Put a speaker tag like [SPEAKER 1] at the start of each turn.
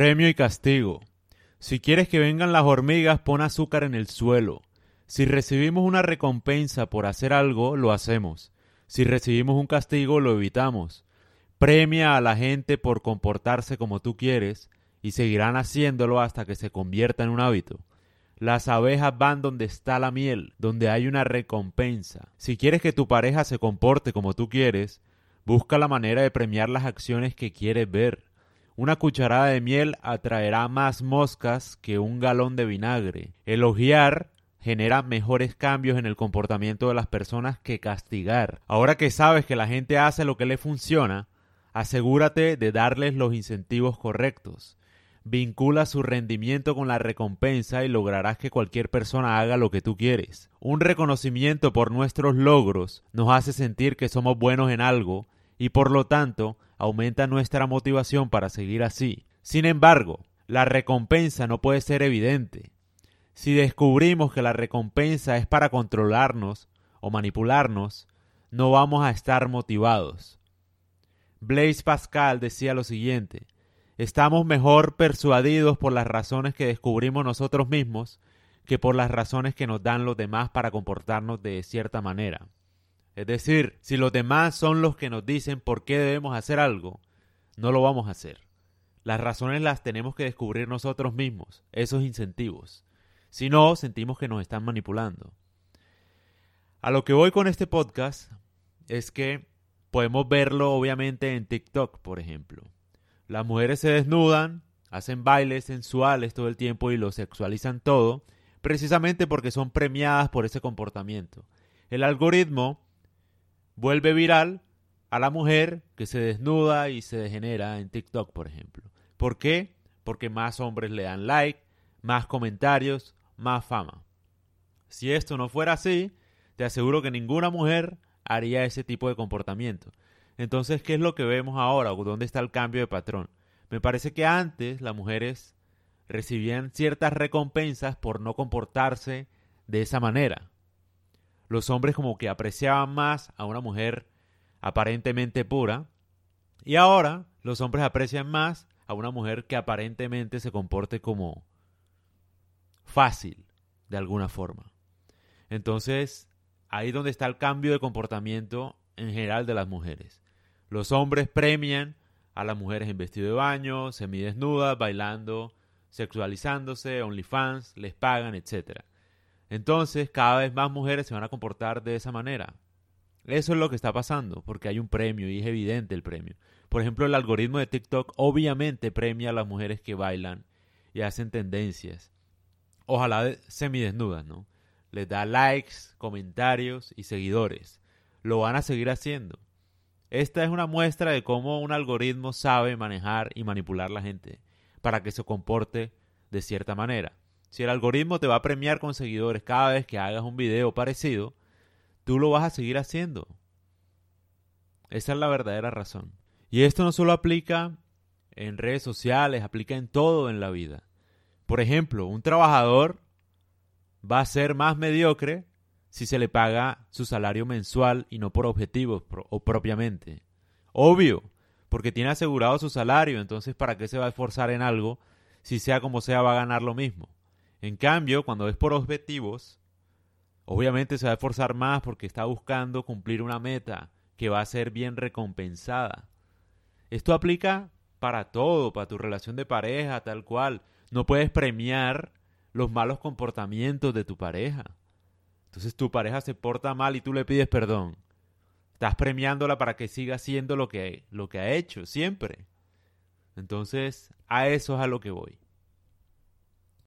[SPEAKER 1] Premio y castigo. Si quieres que vengan las hormigas, pon azúcar en el suelo. Si recibimos una recompensa por hacer algo, lo hacemos. Si recibimos un castigo, lo evitamos. Premia a la gente por comportarse como tú quieres y seguirán haciéndolo hasta que se convierta en un hábito. Las abejas van donde está la miel, donde hay una recompensa. Si quieres que tu pareja se comporte como tú quieres, busca la manera de premiar las acciones que quieres ver. Una cucharada de miel atraerá más moscas que un galón de vinagre. Elogiar genera mejores cambios en el comportamiento de las personas que castigar. Ahora que sabes que la gente hace lo que le funciona, asegúrate de darles los incentivos correctos. Vincula su rendimiento con la recompensa y lograrás que cualquier persona haga lo que tú quieres. Un reconocimiento por nuestros logros nos hace sentir que somos buenos en algo y por lo tanto aumenta nuestra motivación para seguir así. Sin embargo, la recompensa no puede ser evidente. Si descubrimos que la recompensa es para controlarnos o manipularnos, no vamos a estar motivados. Blaise Pascal decía lo siguiente, estamos mejor persuadidos por las razones que descubrimos nosotros mismos que por las razones que nos dan los demás para comportarnos de cierta manera. Es decir, si los demás son los que nos dicen por qué debemos hacer algo, no lo vamos a hacer. Las razones las tenemos que descubrir nosotros mismos, esos incentivos. Si no, sentimos que nos están manipulando. A lo que voy con este podcast es que podemos verlo obviamente en TikTok, por ejemplo. Las mujeres se desnudan, hacen bailes sensuales todo el tiempo y lo sexualizan todo, precisamente porque son premiadas por ese comportamiento. El algoritmo vuelve viral a la mujer que se desnuda y se degenera en TikTok, por ejemplo. ¿Por qué? Porque más hombres le dan like, más comentarios, más fama. Si esto no fuera así, te aseguro que ninguna mujer haría ese tipo de comportamiento. Entonces, ¿qué es lo que vemos ahora? ¿Dónde está el cambio de patrón? Me parece que antes las mujeres recibían ciertas recompensas por no comportarse de esa manera. Los hombres como que apreciaban más a una mujer aparentemente pura y ahora los hombres aprecian más a una mujer que aparentemente se comporte como fácil de alguna forma. Entonces, ahí donde está el cambio de comportamiento en general de las mujeres. Los hombres premian a las mujeres en vestido de baño, semidesnudas, bailando, sexualizándose, OnlyFans, les pagan, etc. Entonces, cada vez más mujeres se van a comportar de esa manera. Eso es lo que está pasando, porque hay un premio y es evidente el premio. Por ejemplo, el algoritmo de TikTok obviamente premia a las mujeres que bailan y hacen tendencias. Ojalá semidesnudas, ¿no? Les da likes, comentarios y seguidores. Lo van a seguir haciendo. Esta es una muestra de cómo un algoritmo sabe manejar y manipular la gente para que se comporte de cierta manera. Si el algoritmo te va a premiar con seguidores cada vez que hagas un video parecido, tú lo vas a seguir haciendo. Esa es la verdadera razón. Y esto no solo aplica en redes sociales, aplica en todo en la vida. Por ejemplo, un trabajador va a ser más mediocre si se le paga su salario mensual y no por objetivos o propiamente. Obvio, porque tiene asegurado su salario, entonces ¿para qué se va a esforzar en algo si sea como sea va a ganar lo mismo? En cambio, cuando es por objetivos, obviamente se va a esforzar más porque está buscando cumplir una meta que va a ser bien recompensada. Esto aplica para todo, para tu relación de pareja, tal cual. No puedes premiar los malos comportamientos de tu pareja. Entonces tu pareja se porta mal y tú le pides perdón. Estás premiándola para que siga haciendo lo que, lo que ha hecho siempre. Entonces, a eso es a lo que voy.